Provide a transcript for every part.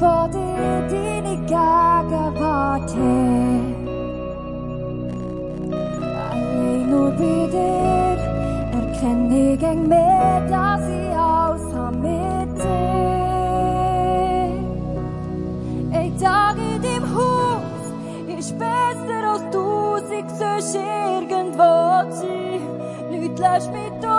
Fuori di negaga vate Allein nur wieder erkenne ich mir, dass ich aus am Mitte. Ich tag in dem Haus ist besser als tausend, sonst irgendwo zu. Sein Leute mich durch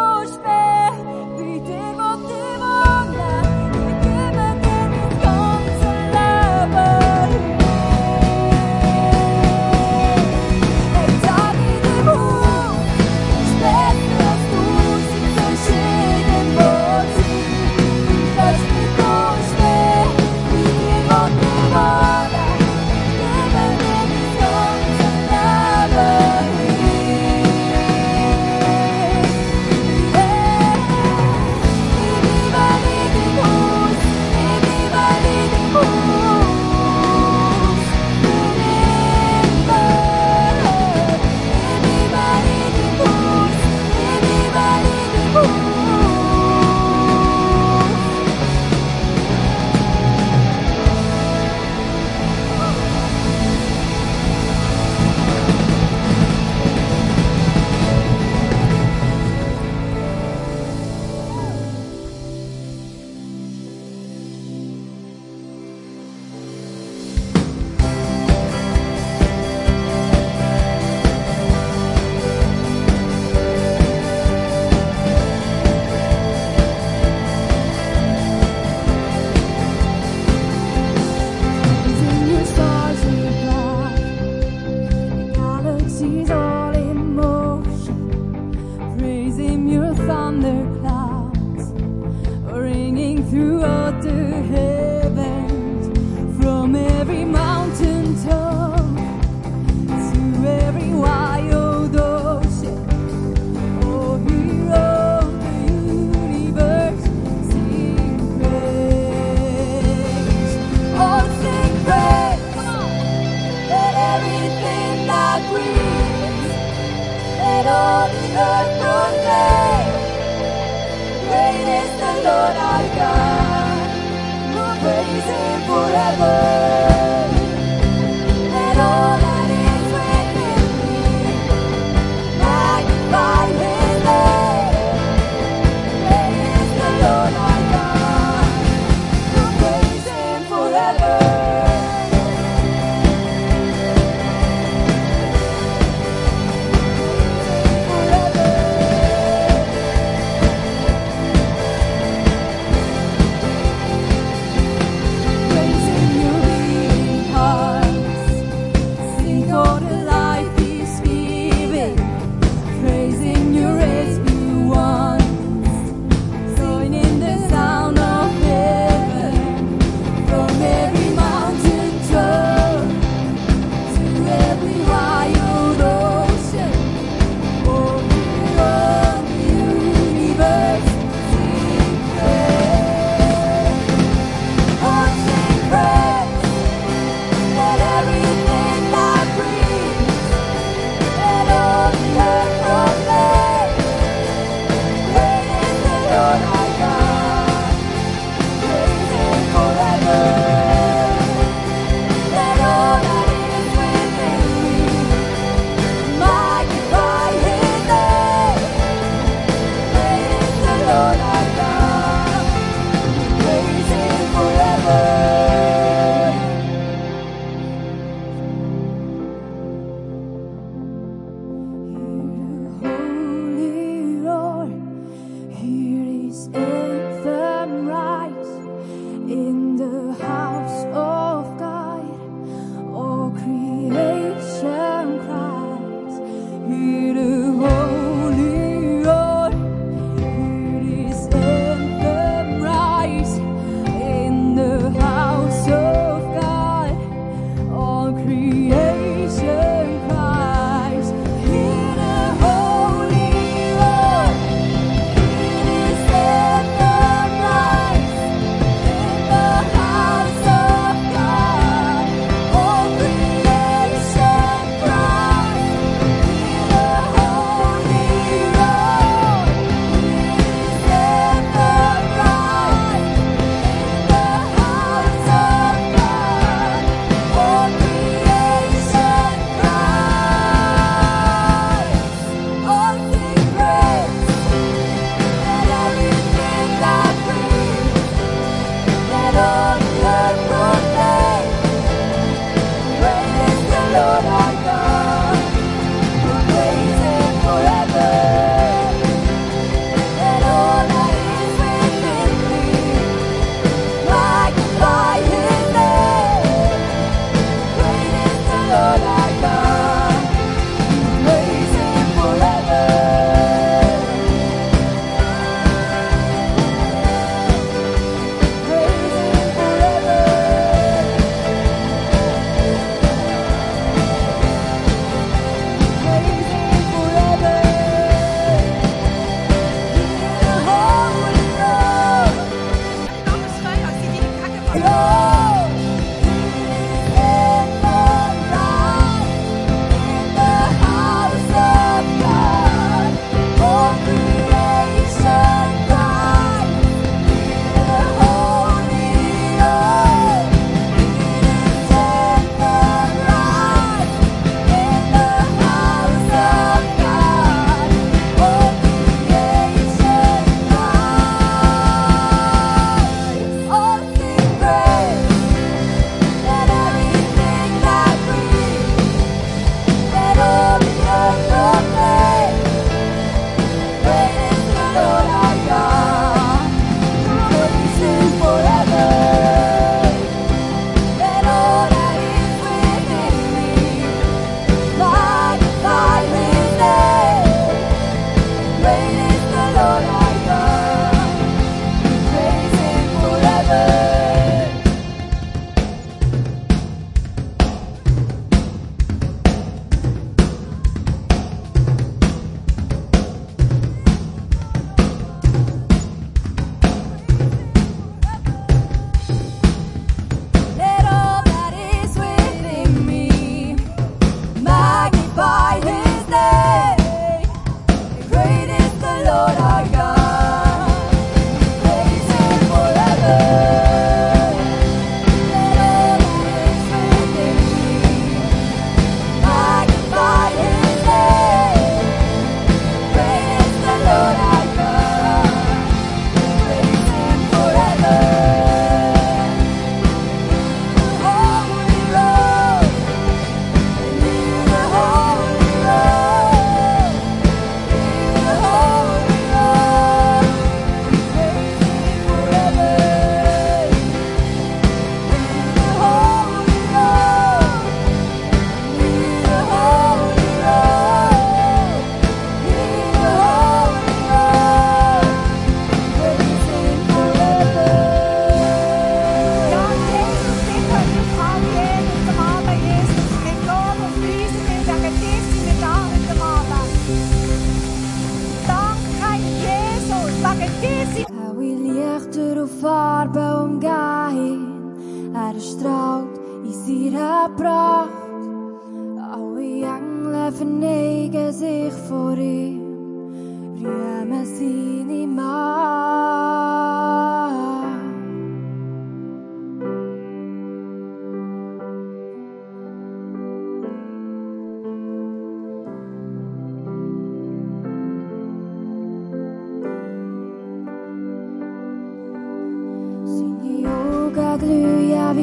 here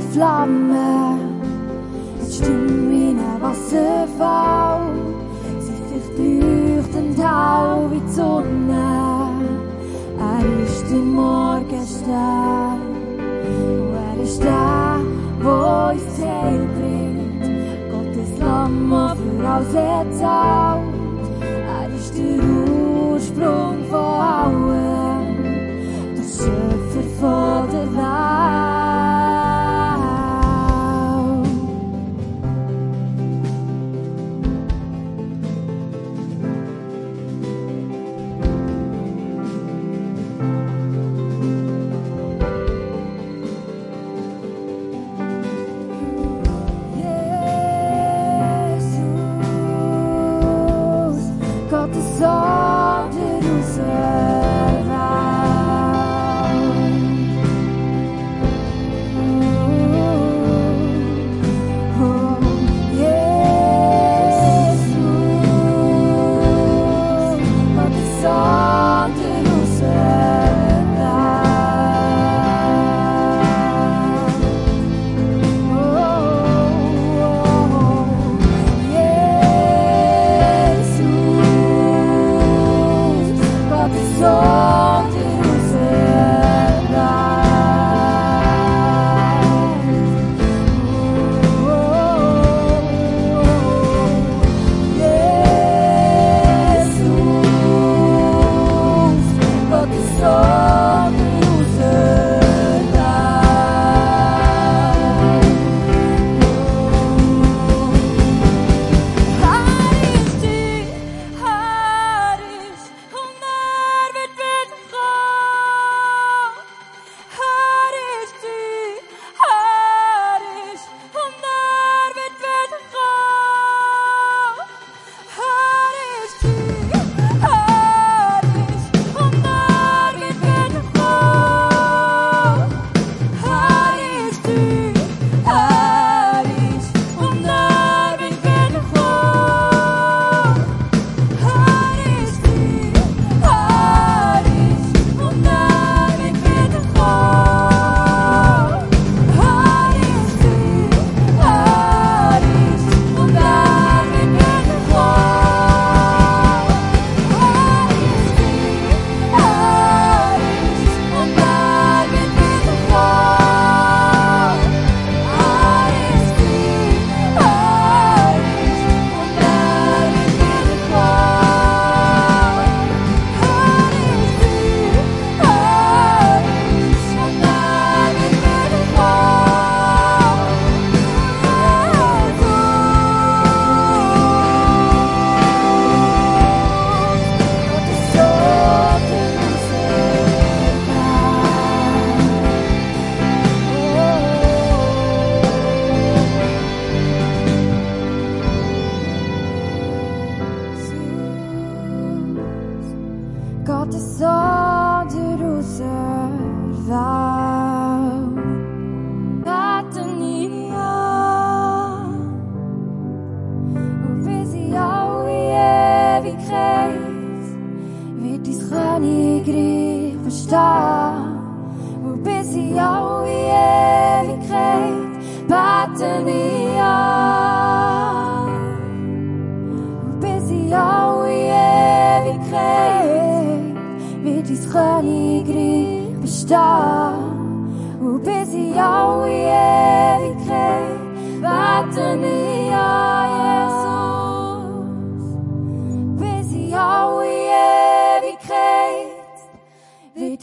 glühen wie Flammen. Es stimmt wie ein Wasserfall. Sie verleuchtend hell wie die Sonne. Er ist der Morgenstern. Und er ist der, der uns das bringt. Gottes Lamm, für alles erzählt. Er ist der Ursprung von allem. Der Schöpfer von der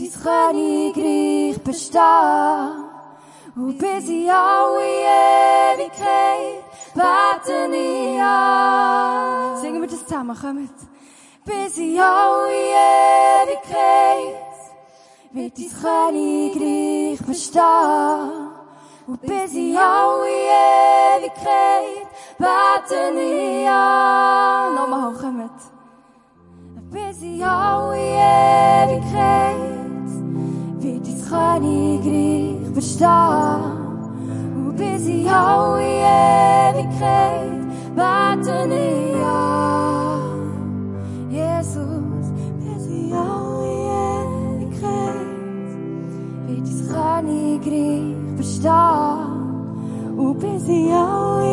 dein Königreich bestehen. Und bis in alle Ewigkeit beten ich an. Singen wir das zusammen, kommt. Bis in alle Ewigkeit wird dein Königreich bestehen. Und bis in alle Ewigkeit beten ich an. Nochmal, kommt. Bis in alle Ewigkeit das Königreich verstehen. Und bis in alle Ewigkeit beten ich an. Jesus, bis in alle Ewigkeit wird das Königreich verstehen. Und bis in alle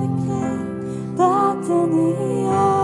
Ewigkeit beten ich an.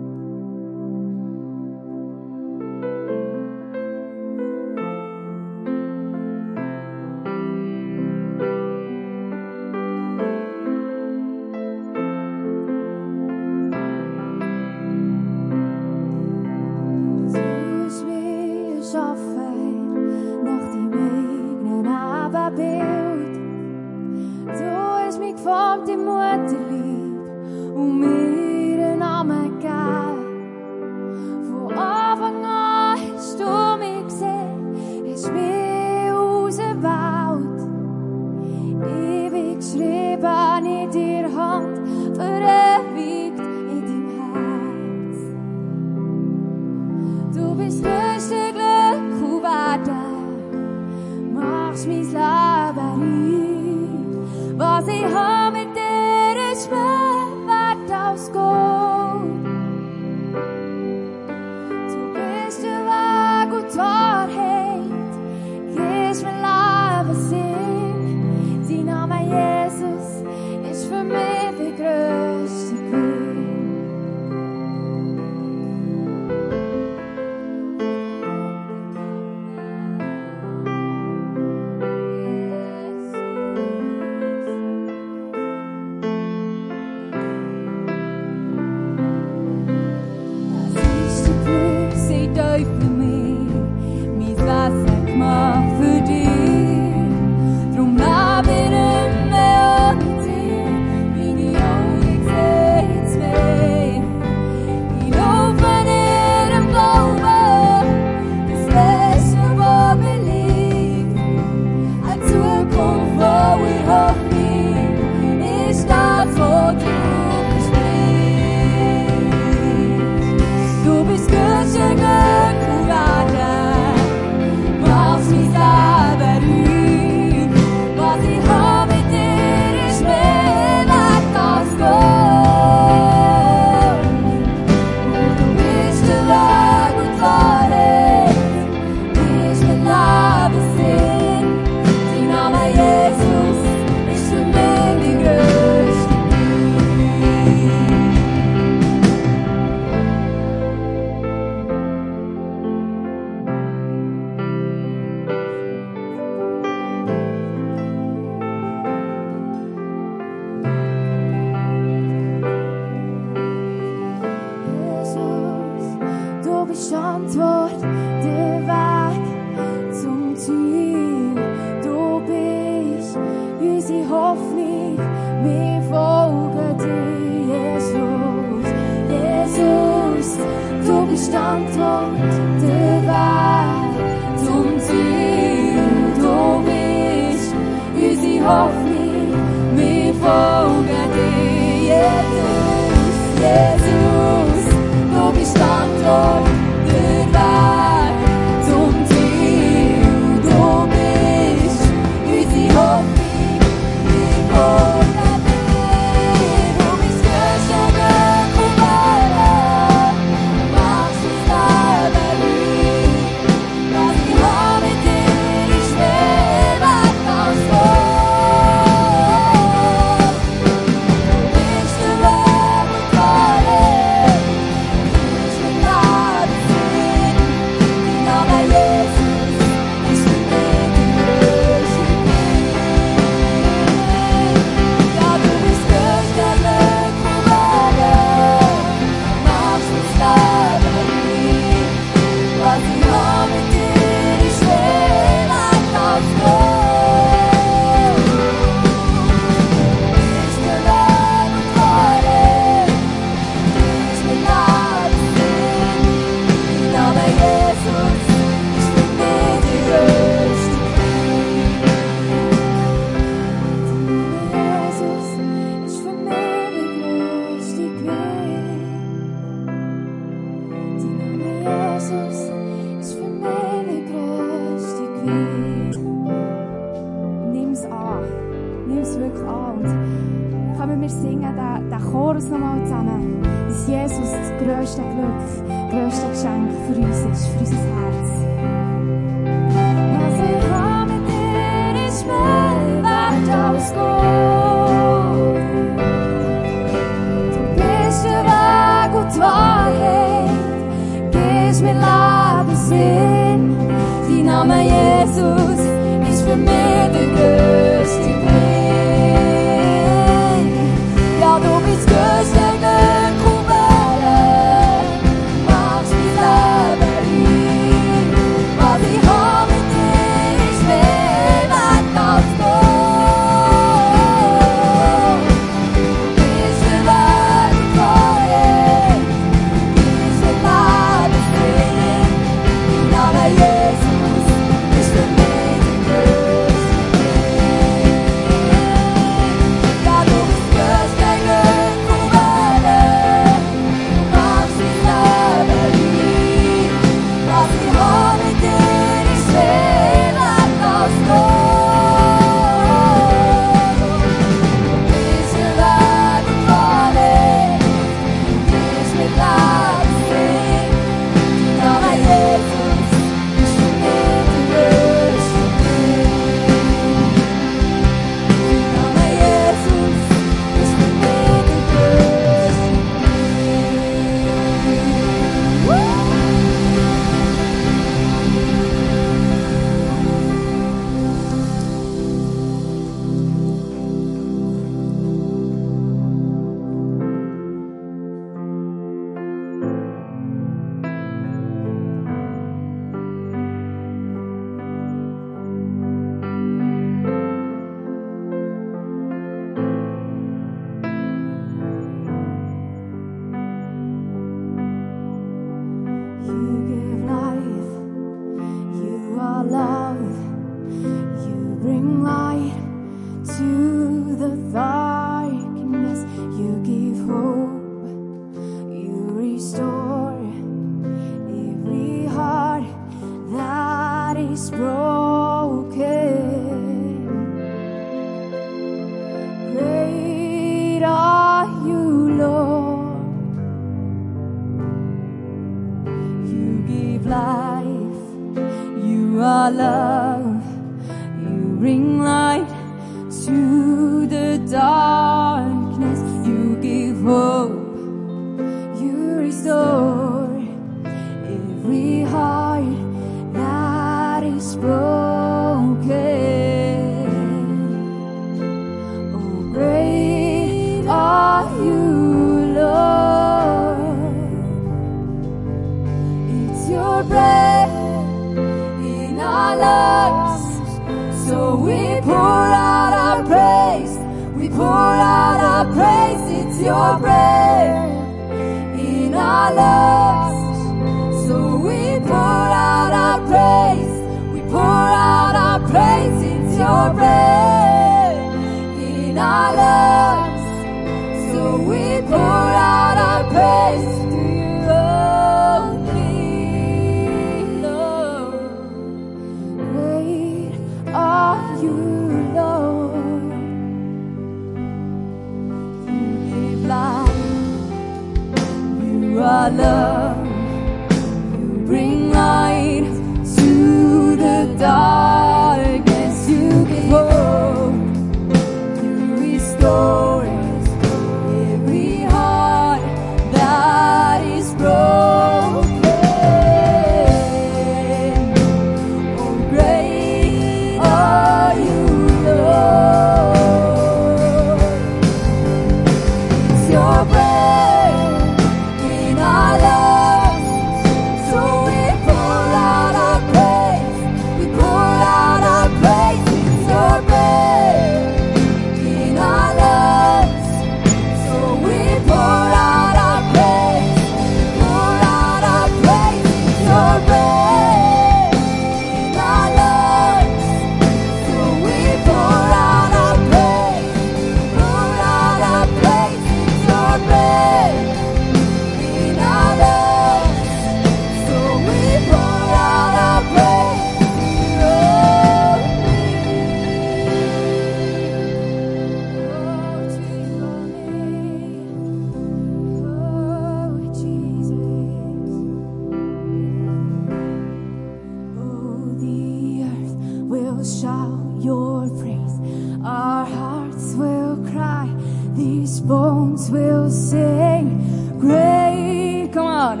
Shall shout your praise. Our hearts will cry. These bones will sing. Great, come on.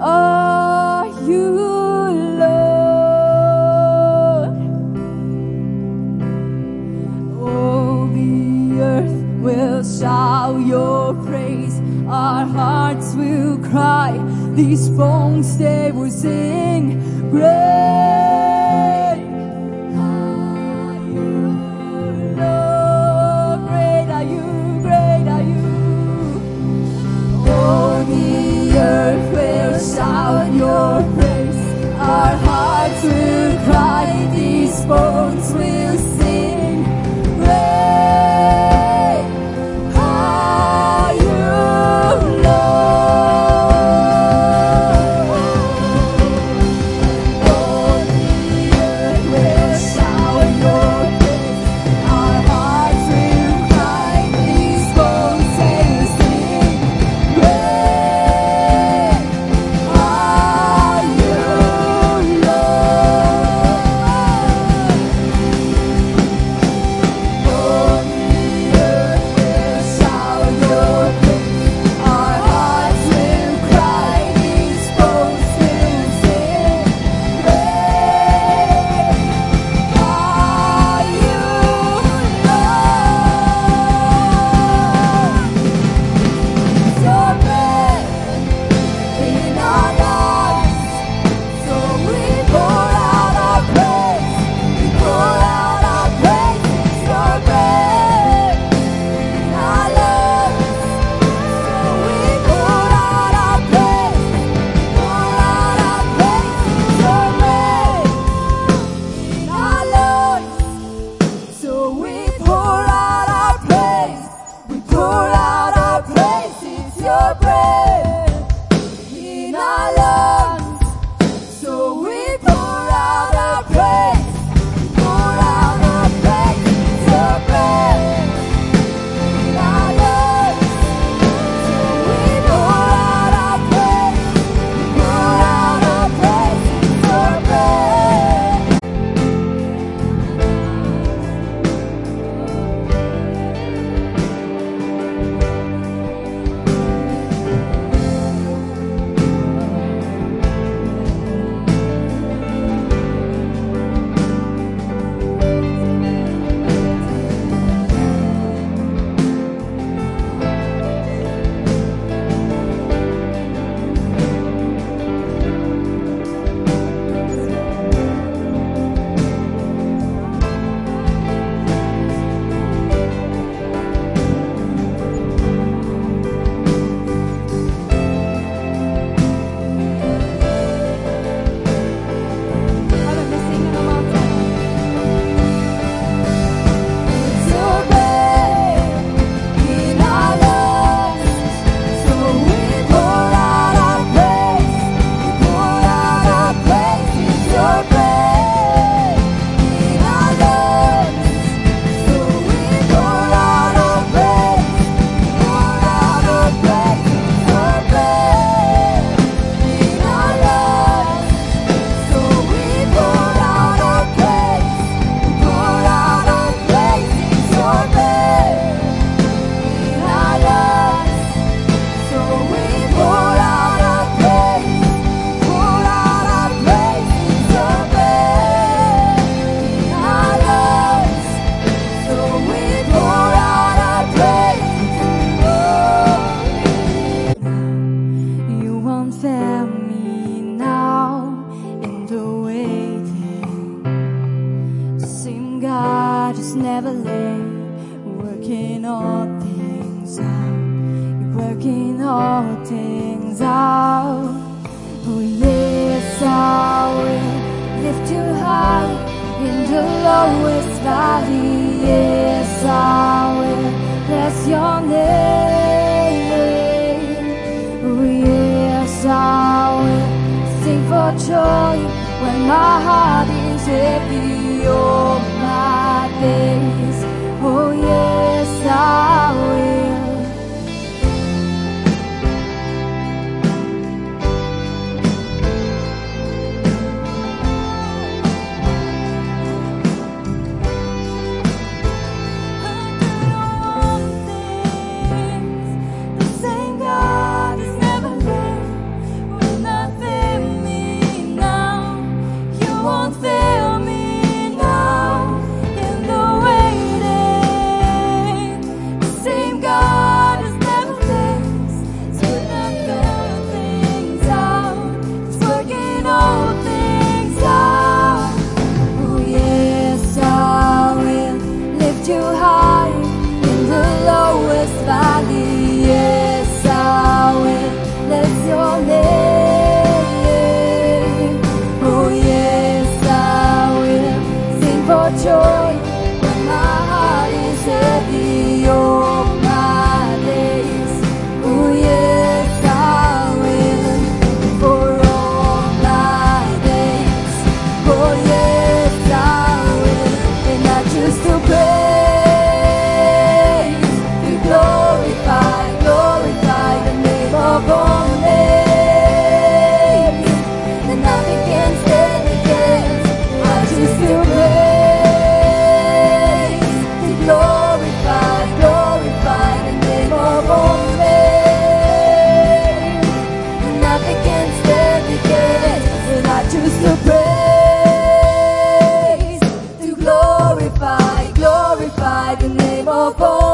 Are you Lord? Oh, the earth will shout your praise. Our hearts will cry. These bones, they will sing. Great. to cry, these bones will. working all things out. Oh, yes, I will lift you high in the lowest valley. Yes, I will bless your name. Oh, yes, I will sing for joy when my heart is heavy. Oh, my days. Oh, yes, I will. Popo.